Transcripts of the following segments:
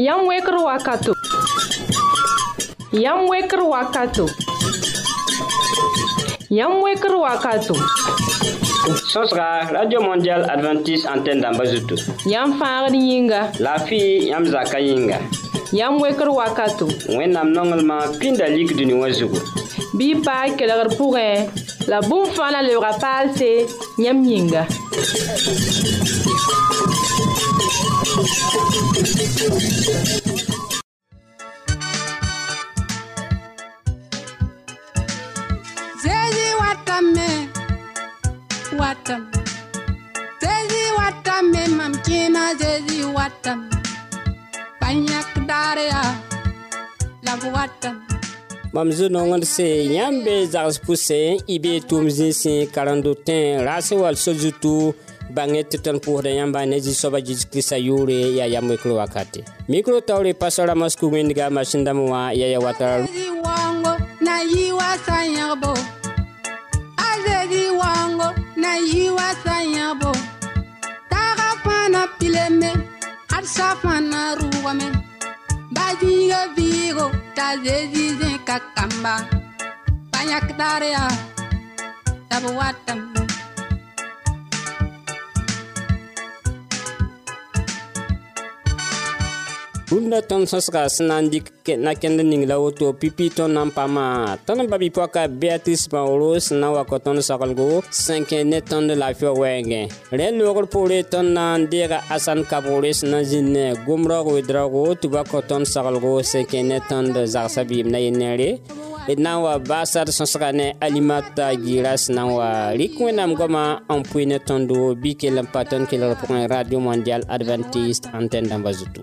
Yam weker wakatu, Yam weker wakatu, Yam weker wakatu. Sosra, Radio Mondial Adventist Antenne d'Ambazutu. Yam fangad yinga. La fi yam zaka yinga. Yam weker wakatu. Wenam nongelman pindalik duni wazugu. Bi pa kelar pourre. La boum fan la lebra palse. Yam yinga. Zezi watame, watam. Zezi watame, mamkina zezi watam. Banyak daria, love watam. mam zu-noongd sẽn yãmb be zags pʋsẽ y bee tʋʋm zĩig sẽn karendo tẽ ra sẽn wall bange tetan puusda yamba ne ji soba ji kiristã yure ya ya moekr wakati mikro taoore pastor masku mindiga mashinda muwa ya ya watara wango na yi wa sã yãgbo wango na yi wa sã pana pileme ad sa fãa na rʋʋgame ba zĩiga vɩɩgo t'a zezi zẽ ka kamba pa yãk bũmb-la tõnd sõsga sẽn na n dɩk na kẽnd woto pipi tõnd e na n pama tõnd ba bipɔka beatrice maoro sẽn na n waka tõnd soglgo sẽn kẽ ne tõnd wɛɛngẽ rẽ loogr poore tõnd na n deega asan kabore sẽn na n zĩnd ne gom raoog wɩdraoogo tɩ waka tõnd soglgo sẽn kẽ ne tõnd zagsã bɩɩm na yenere nere d na n wa baasad sõsga ne alimata giira sẽn na n wa rɩk wẽnnaam e goamã n pʋɩ ne tõndo bɩ kell n pa tõnd kelgr pʋgẽ e radio mondial adventiste antenne dãmbã zutu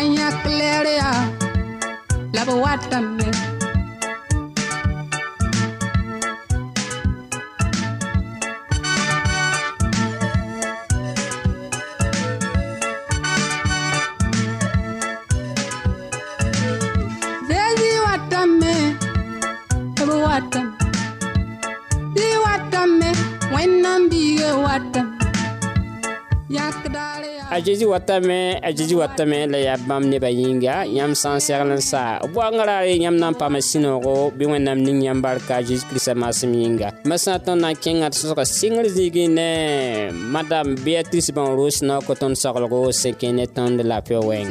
Caña Cleria, la boata me a jeezi watame a jeezi watame la yaa bãmb nebã yĩnga yãmb sã n segl n saa b boaangã raare yãmb na n paama sũ-noogo bɩ wẽnnaam ning yãmb barka zeezi kiristã maasem yĩnga ma sã tõnd na n kẽngã tɩ-sõsga sɩngr zĩigi ne madam beatrice bãn roos na ko tõnd soglgo sẽn kẽ ne tõnd la pɛ wɛng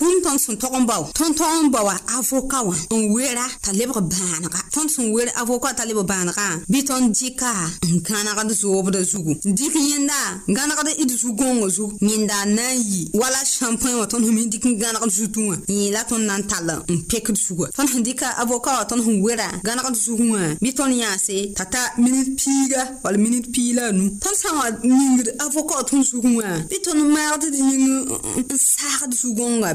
bũmb tõnd sẽn tog n ba wa tõnd tog n ba wa avoka wã n wera t'a lebg bãanega tõnd sẽn wer avoka t'a lebg bãanegã bɩ tõnd dɩka n gãnegd zoobda zugu dɩk yẽnda gãnegd d zu-gõongo zugu yẽnda n na n yi wala sãmpõe wã tõnd sẽn mi dɩk n gãnegd zu-tũ wã yẽ la tõnd na n tall n pekd zugã tõnd sẽn hum dɩka avoka wã tõnd sẽn wera gãnegd zugẽ wã bɩ tõnd yãase t'a ta minit piiga wall minit piila a nu tõnd sã n wa ningd avoka wã tõnd zugẽ wã bɩ tõnd maagd d yĩng n saagd zu-gõonga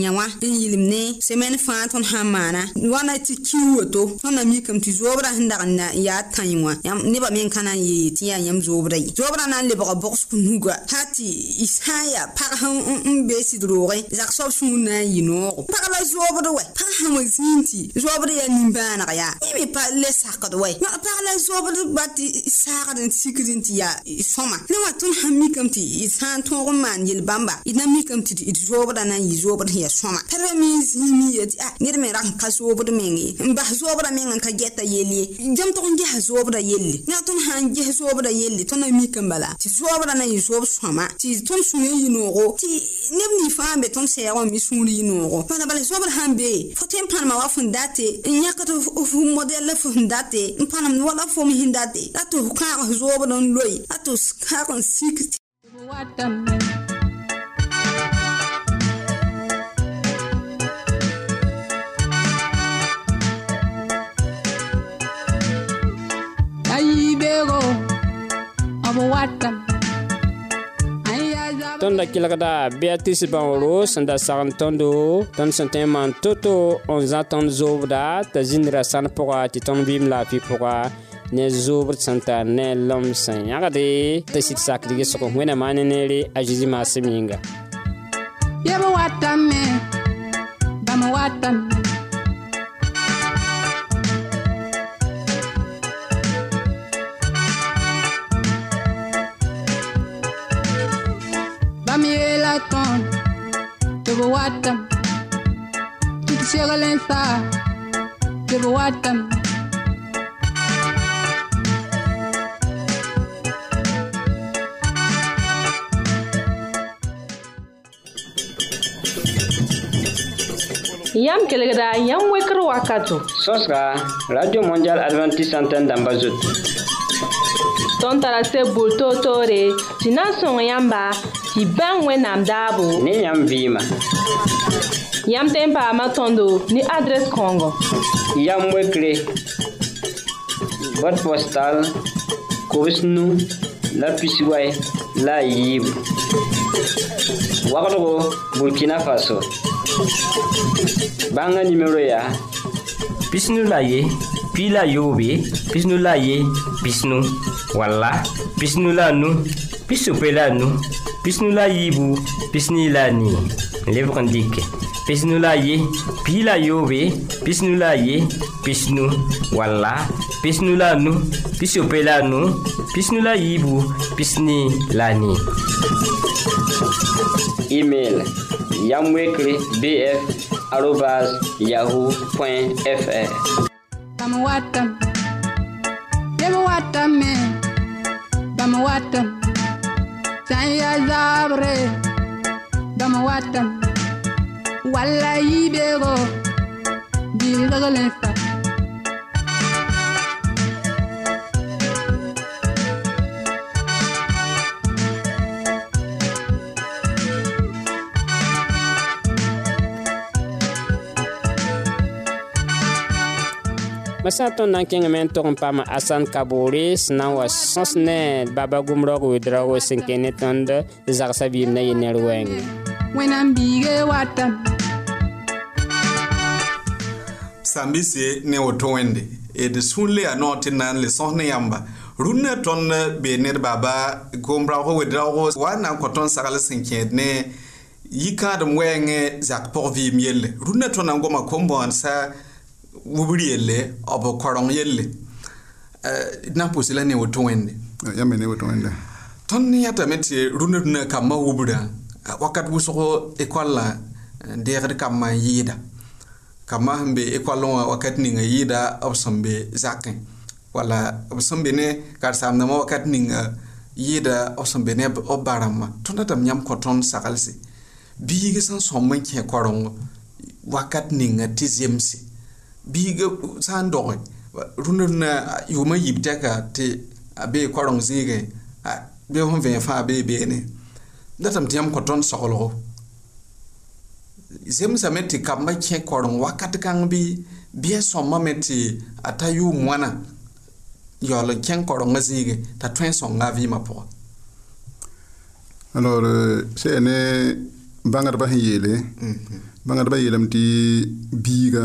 nyawa wã tɩ yɩlm ne semaine fãa tõnd sã wãna tɩ kiu woto tõnda mikame tɩ zoobrã sẽn na ya yaa yam ne ba men kana ye ti ya yam zobra yi zobra nan le ba box ku nuga hati isaya sã n yaa pags n be sɩd rooge zag-soab sũur na n yɩ noogo pag zobra zoobd wɛ pag sã wã zĩig tɩ zoobd yaa nimbãaneg yaa y me pa le sakd wɛ pag la zobra ba ti sakad en sikd n tɩ yaa sõma ne wã ton hammi kam ti isan ton tõog yil bãmba ina mi kam ti d zoobdã na n yɩ zoobd sõma tɩ ah, ra me zĩig mi ye me rak ka zoobd meng ye n bas zoobrã meng n ka gɛta yeli ye dẽmb tʋg n na mik n bala tɩ zoobrã na yɩ zoob sõma tɩ tõnd sũ yẽ yɩ noogo tɩ neb nii fãa n be tõnd sɛɛgẽ mi fo wa fõn date n yãkd modɛl fo sẽn date n pãnem wala fo me sẽn date la tɩ f watam tõnd da kelgda beatrice bãoro sẽn da sagn tõndo tõnd sẽn tõe n maan to-to n zã tõnd zoobda t'a zĩnd pʋga tɩ tõnd pʋga ne zoobr sẽn tar ne lem sẽn yãgde tɩ sɩd sakdge sg wẽna maan ne neere a zeezi maasem yĩnga yeb watame watame Debo watam Tutu sega lensa Debo watam Yam kelegda yam wekr wakato. Soska, Radio Mondial Adventist Antenne damba zoto. Ton tarase bulto tore, sinan son yamba, tɩ bãng wẽnnaam daabo ne yãmb vɩɩma yãmb tẽn paama tõndo ne adrɛs kãongo yam wekre bot postal kobs nu la pisiway la a yiibu wagdgo burkina faso bãnga nimero yaa pisnu la ye pi la yoobe pisnu la ye pisnu walla pisnu la nu pisope la nu pisnu la yibou, pisni la ni, lebg n Pis pisnu la yé, pis la pis pisnu la ye walla pisnu la nu la nous, pis la pisni la email yamwekre bf yahoo fr Bam watam, dem me, san ya zabre dam watan wala yibego dilgalesa b tõnd na n kẽngame n tog n paama asan kaboore sẽn na n wa sõs ne baba gʋm raoog wedraoogo sẽn kẽ ne tõnd zagsa biim yɩ ner wɛɛngẽ wẽnnaam ne woto wẽnde e d sũur le yaa noog tɩ na n le sõs ne yãmba tõnd bee ned baba gom raog wedraoogo wa n na n kõ tõnd sagl sẽn kẽed ne yikãadem wɛɛngẽ e zak pʋg vɩɩm yelle rũnnã tõnd na n goma kom wubr yelle b korong yelle d eh, na n pʋʋs la ne woto wẽnde eh, yãmb ne woto wẽnde tõnd ne yãtame tɩ rũnã rũnã kambã wubrã eh, wakat wʋsg ekol la n deegd kambã n yɩɩda kambã sẽn be ekol wã wakat ninga yɩɩda b sẽn be zakẽ wala b sẽn be ne karsaamdãmbã wakat ninga yɩɩda b sẽn be ne b barãmbã tõnd datame yãmb kõ tõnd saglse biig sẽn sõmb n kẽ korengo wakat ninga tɩ zemse biiga sã n doge rũndã na yʋʋmã yib tɛka tɩ a bee koarõng zĩige bɩ sẽn vẽe fãa bee beene datame tɩ yãmb kõ tõnd soglgo zemsame tɩ kambã kẽ koarẽng wakat kãng bɩ bɩa sõmbame tɩ a ta yʋʋm wãna yaool n kẽng koarengã zĩige t'a tõe n sõnga a vɩɩmã pʋga alors euh, sẽn ne bãngdbã ba yeele mhm. bãngdbã yeelame tɩ biiga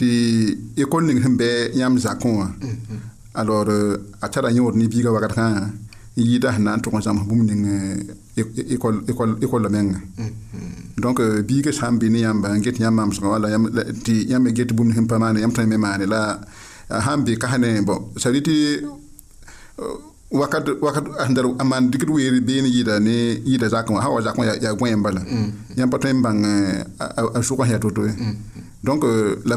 tɩ école ning sẽn bɛ yãmb zakẽ wã mm, mm. alors euh, a tara yõod ne biiga wakat kã n yɩɩda sẽn na n tʋg n zãms bũmb ning école la menga mm, donc euh, biiga sã n be ne yãmba n get yãmb mamsgã wala tɩ yãmb me get bũmb sẽn pa maane yãmb tã me maane la sã n be kas ne bon ça dit tɩ euh, wakat wakat andar aman dikit wiri bin yida ne yida zakon hawa zakon ya ya gwen bala yam patem bang a suka ya toto e. donc la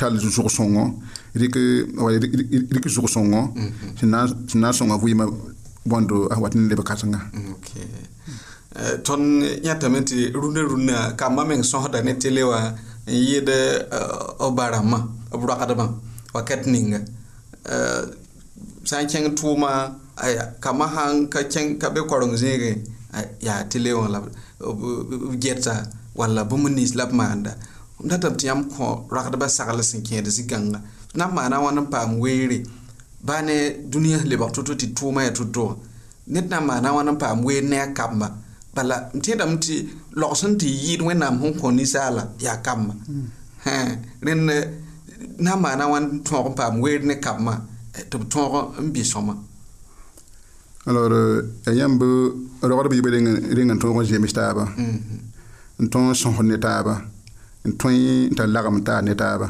tal zug sõngo rɩk rɩk zug sõngo mhm. sẽn na n sõnga vɩɩmã bõndo a ah, wat ne leb kãsenga eh, tõnd yãtame tɩ rũndã rũndã kambã meng sõsda ne tele wã n yɩd b eh, barãmbã b roagdbã wakat ninga sã n kẽng tʋʋmã kambã sãn ka kẽng ka be koareng zẽege yaa tele wã la b geta walla bũmb nins la b maanda b data b tɩ yãmb kõ ragdbã sagl sẽn kẽed zĩ-kãnga na ma na wãn n paam weere baa ne dũniyã sẽn lebg to-to tɩ tʋʋmã yaa to-to wã na n maana wãn n paam weer ne a kambã bala e, m tẽedame tɩ logs n tɩ yɩɩd wẽnnaam sẽn kõ ninsaala yaa kambã rẽnd na n maana wãn tõog n paam weer ne kambã tɩ b tõog n bɩ sõma alors euh, e, bu yãmb bi yɩb reng n tõog n zems taaba n tõog n sõsd ne taaba n tõe n tar lagem taa ne taaba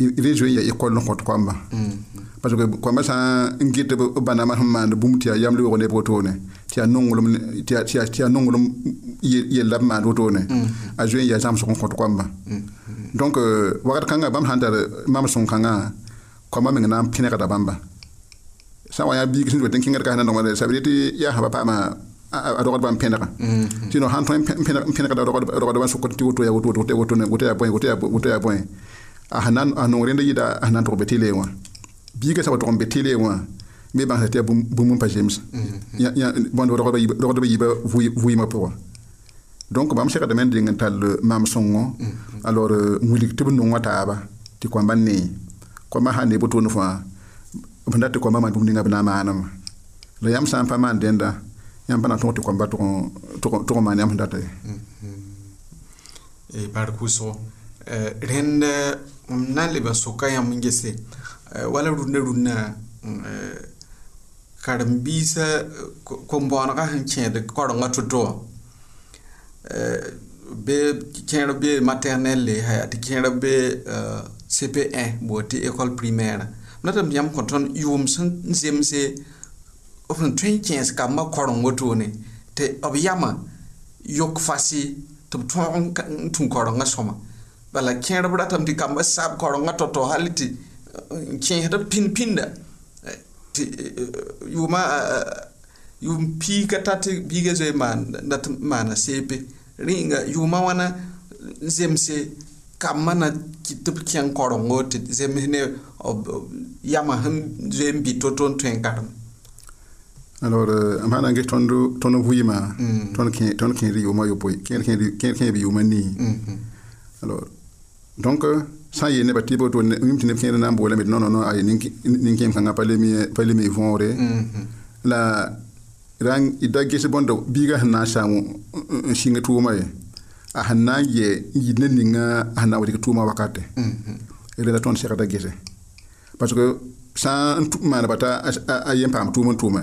rẽ zoe n ya école n kõt koamba mm. parce que koamba sã n get b bãnnaamã sẽn maand bũmb tɩ yaa yam lebg neb wotone tɩ yaa nonglem tɩ yaa nonglem yella b maand wotone mm. a zoe n yaa zãmsg n kõt koamba mm. donc euh, wakat kãngã bãmb sã n tar mam sõn-kãngã koamba meng na n pẽnegda bãmba sã n wa yã biig sẽn zoe tɩ n kẽngd ka sẽn na nongda sabd tɩ yaa sã pa paama a rogd bãmb pẽdga tɩ no sãn tõe n pẽdgda rogdbã sʋkd tɩ woto ya woto ya bõe woto ya bõe a nong rẽnd yɩda a sẽn na n tʋg be tɩle wã biiga sã wa tʋg n be tɩle wã me bãngsa tɩ mm-hmm. ya bũmb n pa gems bõnd rogdb yiba vɩɩmã pʋga donc bãmb segdame n deng n tall maam sõngo mm-hmm. alor n wilg tɩ b nong wã taaba tɩ koambã n nee koambã sã n ne botone fãa b na tɩ koambã maan bũmb ninga b na n maanemã la yam sã pa maan denda yãmb na tʋg tɩ kɔamba tʋg n maan yãmb sẽn data ye bark wʋsgo rẽnd m na n leb n soka yãmb n gese eh, wala rũndã rũndã eh, karen biisa kom-baoonegã sẽn kẽed korenga to-to wã eh, bee kẽerb bee maternel le tɩ kẽerb bee cp1 tɩ école primaire m na tɩ yãmb kõ tõnd yʋʋm sẽn zemse b sẽn tõe n kẽes kambã korengo toone tɩ b yama yok fasɩ tɩ b tõog n tũ korengã sõma bala kẽerb ratame tɩ kambã sab korengã to-to hal tɩ n kẽesd b pĩn-pĩnda eh, tɩ eh, yʋʋma eh, yʋʋm piiga ta tɩ biiga zoe dat maana seepe rẽnga yʋʋma wãna zemse kambã na tɩ b kẽng korengo tɩ zems ne yama sẽn zoe n bɩ to-to n tõe n karem alors m sã na n ges tõnd vɩɩmã tõnd kẽed yʋʋmã yopoe kẽed kẽeb yʋʋmã nii alors donc sã n yɩɩ nebã tɩ boto yĩm tɩ neb kẽed na n boolame tɩ nonnon aye nin-kẽem kãngã pa leme võore la ra y da ges bõnda biigã sẽn na n saam n sɩng tʋʋmã ye a sẽn na n yɛ n yɩd ne ninga a sẽn na n wɩdg tʋʋmã wakate rela tõnd segda gese parce que sã n maaneba t'a a yen paam tʋʋm n tʋʋma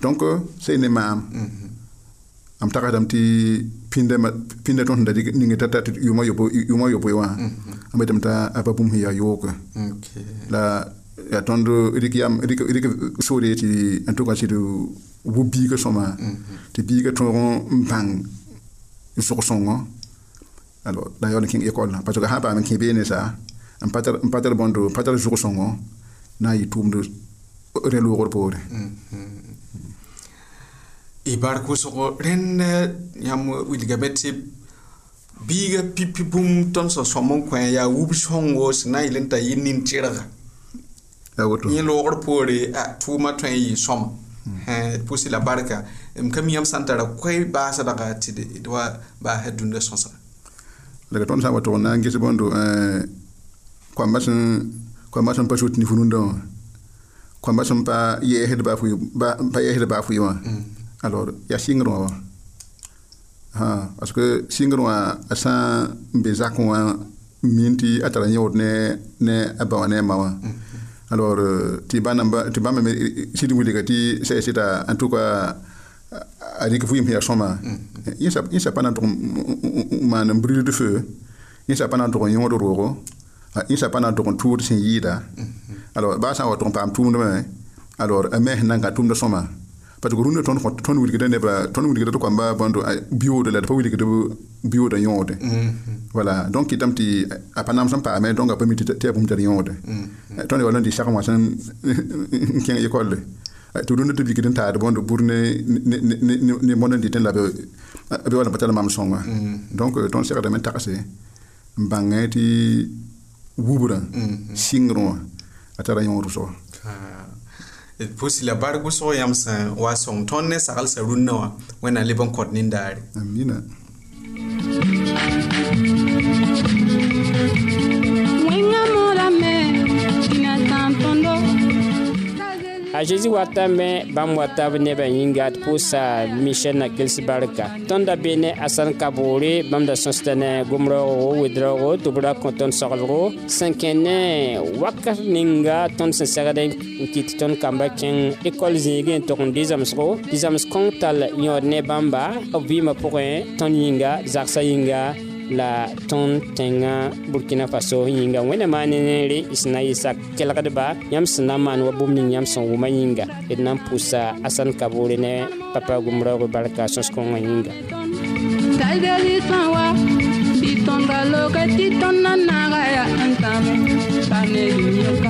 donc euh, c'est ne maam mm-hmm. am tagadam ti pinde pinde ton da ninge tata ti yuma yobo yuma yobo wa mm-hmm. am dem ta ababum hiya yoga la ya tondo rik yam rik rik sore ti en tout cas ti bu bi ke soma mm-hmm. ti bi ke ton bang so songo alors la yon king école parce que ha ba men kin bene sa am patar am patar bondo patar so songo na yi tumdo rẽ loogr e poorẽ y mm, mm, mm. bark wʋsgo rẽnd yãmb wilgame tɩ biiga pipi bũmb tõnd sẽn sõm n kõ yaa wub sõngo sẽn na e n yɩl n t'a yɩ nin tɩrga yẽ loogr poore tʋʋmã tõe n yɩ sõma pʋsy la barka m kam yãmb sã n tara koɛ baasdga tɩ d wa baasa dũnda sõsga la tõnd sã n wa tʋg n na n ges bõndo koambã sẽn pa sot ni nundã wã kon ba sẽn pa yɛɛsd baa fuyi pa yɛɛsd baa fuyi wã alors yaa sɩngr wã wã parce que sɩngr wã a sã n be zakẽ wã min tɩ a tara yẽod ne ne a bã wã ne a ma wã mm. alors tɩ bãmba me sɩd wilga tɩ sɛɛsɩda en tout cas a rɩk fu yĩm sẽn yaa sõma mm. yẽsa pa na n tʋg n maan n bril de feu yẽsa pa na n tʋg n yõod roogo yẽsa pa na n tʋg n tʋʋd sẽn yɩɩda mm. alors ba sã n pam tʋg n alors a nanga nanga de sõma parce que rũndã ne ton ton nebã ne wilgda tɩ koamba bõndo de la d pa mm-hmm. voilà donc kɩtame tɩ a pa nam sẽn paame donc pa mi donc a bũmb te yõode tõnd wall n dɩ sagẽ Tu sẽn n kẽng école tu ne tɩ bikd n taad bõnd pour ne ne ne mon ne la be mam mm-hmm. donc eh, ton ne n tagse n bãngẽ singro a tara yõor wʋsga ah, eh, pʋs la barg wʋsg yãmb sẽn wa sõng tõnd ne saglsã rũnnã wã wẽnnaam leb n kõt nindaare amina a zeezi watame bãmb wa tab nebã yĩnga d pʋʋsa michɛl na kels barka tõnda be ne asan kaboore bãmb da sõsda ne gom raoogo wed raoogo tɩ b ra kõ tõnd soglgo sẽn kẽ ne wakat ninga tõnd sẽn segd n kɩt tõnd kambã kẽng ekol zĩigẽ n tog n dɩ-zãmsgo dɩ-zãms kõng tall yõod ne bãmba b vɩɩmã pʋgẽ tõnd yĩnga zagsã yĩnga la tõnd tẽngã burkina faso yĩnga wẽnnaam ne y sẽn na yɩsa kelgdba yãmb sẽn na n maan wa bũmb ning yãmb sẽn wʋma yĩnga d na n pʋsa asãn kaboore ne papa gomb raoogo barka sõs-kõngã yĩnga tõnda loka tɩ tõnd na naaga yaa n tãme pa ne yĩka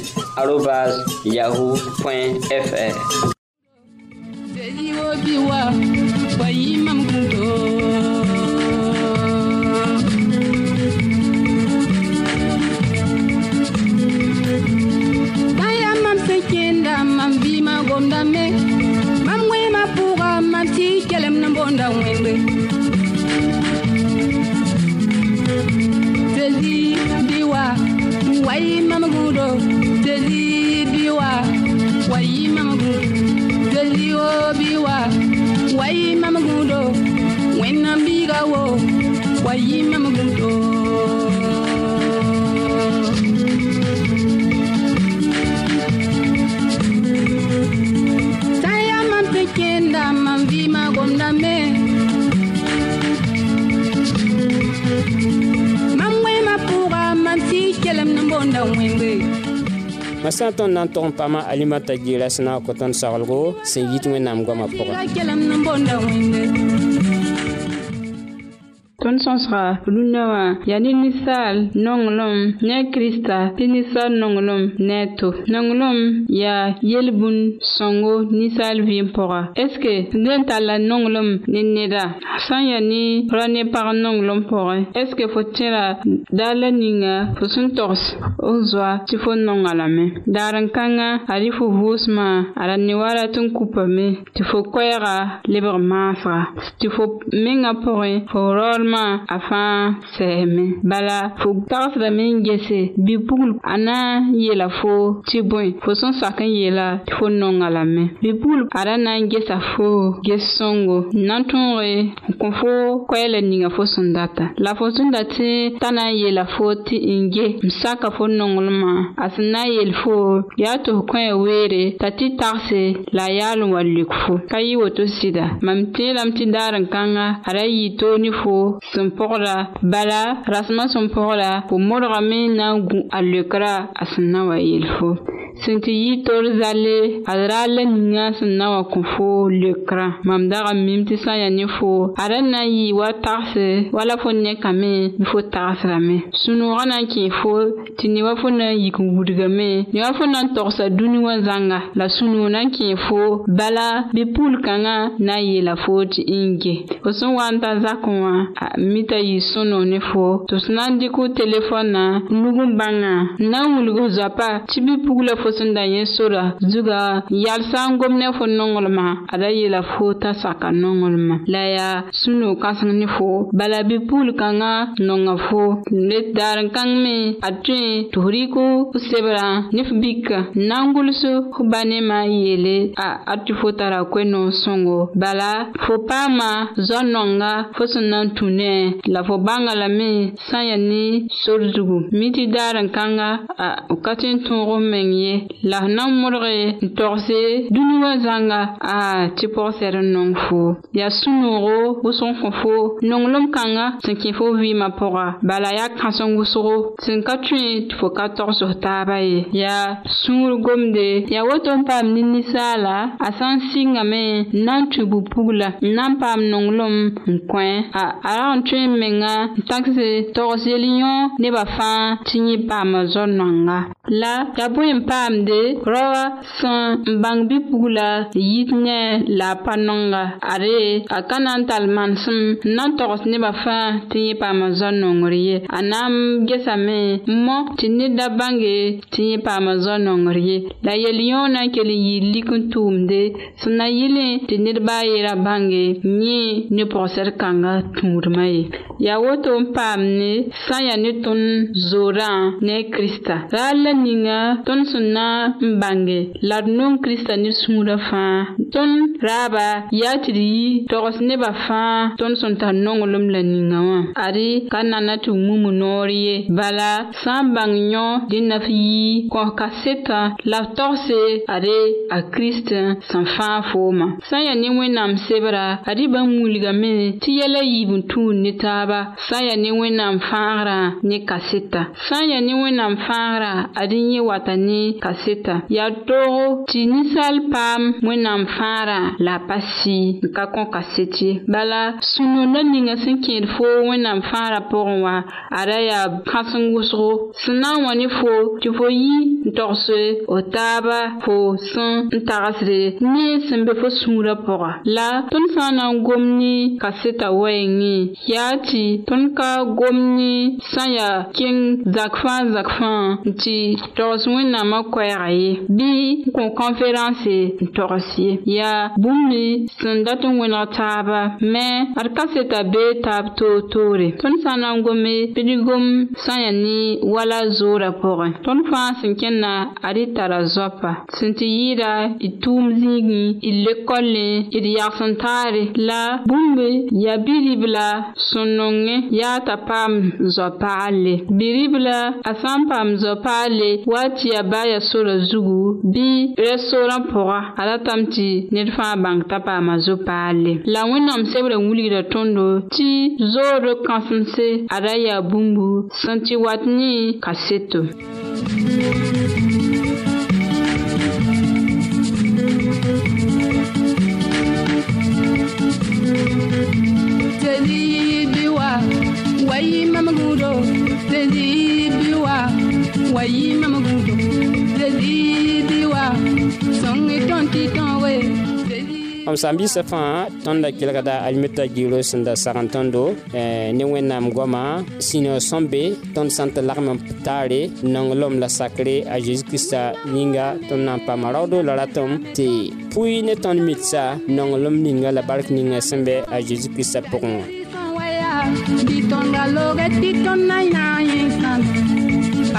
yahoo.fr. Why, biwa wayi mamagu deli o biwa wayi mamagu do wena biga wo wayi mamagu sã tõnd na n tog n pama alimata geela sẽn na a kõ tõnd saglgo sẽn yit wẽnnaam goamã pʋgẽ tõnd sõn sõsga rũndã wã yaa ne ninsaal nonglem ne a kirista tɩ ninsaal nonglem ne a to nonglem yaa yel bũmb sõngo ninsaal vɩɩm pʋga eske dẽn tall la nonglem ne neda sã n yaa ne ra ne pag nonglem pʋgẽ eske fo tẽra daar la ninga fo sẽn togs f zoa tɩ fo nonga lame daar n kãngã a rɩ fo vʋʋsmã ne wala tɩ n kupame tɩ fo koɛɛga lebg maafga tɩ fo menga pʋgẽ fo sẽma a fãa sɛsme bala fo tagsdã me n gese bipugl a na n yeela fo tɩ bõe fo sẽn sak n yeela tɩ fo nonga lame bipugl a ra na n gesa fo ges-sõngo n na n tõoge n kõ fo koɛɛla ninga fo sẽn data la fo sẽn da tɩ t'a na n yeela fo tɩ n ge n saka fo nonglmã a sẽn na n yel fo yaa tɩ f kõe weere t'a tɩ tagse la a yaal n wa lʋk fo ka yɩ woto sɩda mam teelame tɩ daar n kãnga a ra yɩ toog ne fo sẽn pʋgda bala rasmã sẽn pʋgda fo modga me na n gũ a lekra a sẽn na wa yel fo sẽn tɩ yɩ tor zalle ad raa la ninga sẽn na wa kõ fo lekrã mam dagam mim tɩ sã n yaa ne fo a ra na n yɩ wa tagse wala fo nekame ne fo tagsrame sũ-noogã na n kẽ fo tɩ ne wa fo na n yik n wudgame ne wa fo na n togsa dũni wã zãnga la sũ-noog na n kẽ fo bala bɩ pul-kãngã na n yeela fo tɩ n ge fo sẽn wa n tar zakẽ wã a mita yɩ sõno ne fo tɩ b sẽn na n dɩk telefon na nugu bãngã n na n wilg zoapa tɩ bɩ pug la fo sẽn da yẽ sora zuga yalsã n gom ne fo nonglmã ada yeela fo t'a saka nonglmã la yaa sũ-no-kãseng ne fo bala bɩ pugl-kãngã nonga fo le daar n kãng me a tõe tɩ f rɩk f sebrã ne f bika n na n gʋls f ba ne maa yeele a a tɩ fo tara koe-no sõngo bala fo paamã zoa nonga fo sẽn na n tũ bɛɛ la fo bãnga lame sã n yaa ne sorzugu mi tɩ daar n kãnga a ka tẽn tõog n meng ye la f na n modge n togse dũni wã zãnga a tɩ pɔgsɛd n nong fo yaa sũ-noogo wʋsg n kõ fo nonglem kãnga sẽn kẽ fo vɩɩmã pʋga bala yaa kãs n wʋsgo sẽn ka tõe tɩ fo ka togsos taaba ye yaa sũur gomde yaa woto n paam ne ninsaala a sã n sɩngame n na n tũ bu pugla n na n paam nonglem n kõ a sãn tõe n menga n tags togs yel yõ nebã fãa tɩ yẽ paama zo-noanga la yaa bõe n paamde raoa sẽn n bãng bipug la yit ne la a pa nonga ad a ka na n tall manesem n na n togs nebã fãa tɩ yẽ paama zo-nongr ye a na n gesame n mo tɩ ned-a bãnge tɩ yẽ paama zo-nongr ye la yel yõ na n kell n yɩɩr lik n tʋʋmde sẽn na yɩl tɩ ned baa yeera bãnge yẽ ne pʋgsd kãngã tũudmã Ya woto mpamne, san yane ton zoran ne Krista. Ra leninga ton son nan mbange. Lar non Krista ni sou mwafan. Ton raba yatri, toros ne bafan, ton son tanon lom leninga wan. Are kananatou mwumun orye. Bala san banyon denafi yi, kwa kase ta, la torse are a Krista san fan foma. San yane mwen amsebra, ari ban mwuligame, ti yale yivun tou. ni taba, sa ya ni we nan fangra ni kase ta. Sa ya ni we nan fangra, adi nye watan ni kase ta. Ya to ti nisal pam, we nan fangra la pasi kakon kase ti. Bala, sou nou la nin yasen ki edi fo, we nan fangra pouwa, ada ya krasen gousro. Sina wani fo, ti fo yi, n torse, o taba, fo, son, n tarasre. Ni se mpe fo sou la pouwa. La, ton san nan gom ni kase ta woye nye, Ya ti ton ka gom ni San ya ken zakfan zakfan Ti toroswen nanman kwe raye Bi kon konferanse Torosye Ya bumi san daton gwen ataba Men arkase tabe Tab to to re Ton san nan gome Pili gom san ya ni wala zo rapore Ton fwa se mken na Arita la zopa Sente yira itou mzigni Il le kolen, il yaksan tare La bumi ya bilib la sũn-nonge yaa t'a paam zɔ-paalle biribu la a sã n paam zɔ-paalle wa tɩ yaa baa yaa sora zugu bɩ rɛstorã pʋga a ratame tɩ ned fãa bãng t'a paama zo-paalle la wẽnnaam sebrã wilgda tõndo tɩ zoor kãsemse a ra yaa bũmbu sẽn tɩ wat ne ka seto wa yi mamagudu deli wa sõng tõnd tɩ tõog b sãn biisã fãa tõnd da kelgda almeta giro sẽn da sagn tõndo eh, ne wẽnnaam goamã sĩn sõn be tõnd sãn tɩ lagm taare nong lom la sakre a zeezi kiristã yĩnga tõnd na n paama raoodo la ratõm tɩ pʋɩ ne tõnd midsa nong lom ninga la bark ninga sẽn be a zeezi kiristã pʋgẽ wã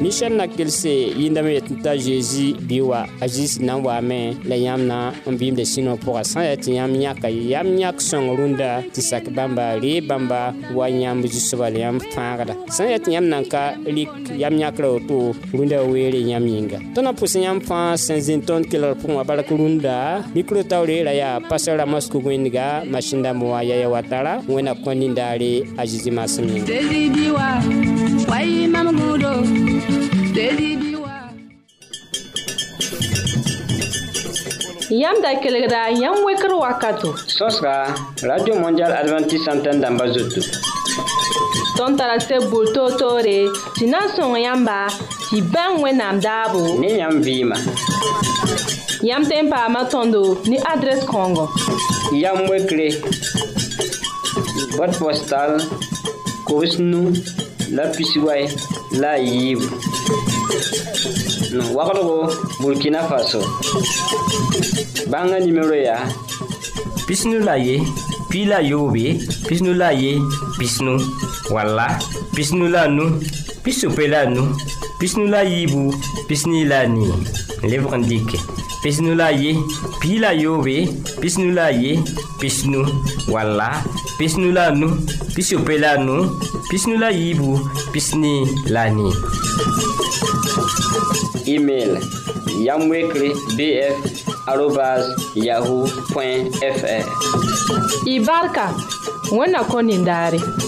ni sẽn na kelse yĩndame yetɩ t'a zeezi bɩ wa a zeezi na n waame la yãmb na n bɩɩmda sĩnã pʋga sã n yaa tɩ yãmb yãka ye yãmb yãk sõng rũndã tɩ sak bãmba ree bãmba wa yãmb zu-soaba la yãmb fãagda sã n yaa tɩ yãmb na n ka rɩk yãmb yãkra woto rũndã weere yãmb yĩnga tõnd na pʋs yãmb fãa sẽn zen tõnd kelgr pʋgẽ wã bark rũndã mikro taoore ra yaa pastor ramos kog-wẽndga masin-dãmbẽ wã yaya watara wẽna kõ nindaare a zeezi maasem yĩnga wai mamgudo desidiwa yam da kelegra yam wekr wakato sõsga ka, radio mondial adventiste antenne dãmbã zoto tõnd tara seb bur toor-toore tɩ na n sõng yãmba tɩ bãng wẽnnaam daabo ne yãmb vɩɩma yãmb tẽn paama tõndo ne adrɛs kãongo yam wekre bot postal kobs nu la pisiway la a yiibu waglgo burkina faso bãngã nimero yaa pisnu la ye pi la yoobe pisnu la ye pisnu walla pisnu la nu pisope la nu pisnu la yiibu pisni la nii lebg n dike pisnu la ye pi la yoobe pisnu la ye pisnu walla pisnu la nu pis yope la nou, pis nou la yibou, pis ni la ni. Email yamwekri bf arobas yahoo.fr I barka, wena konin dare.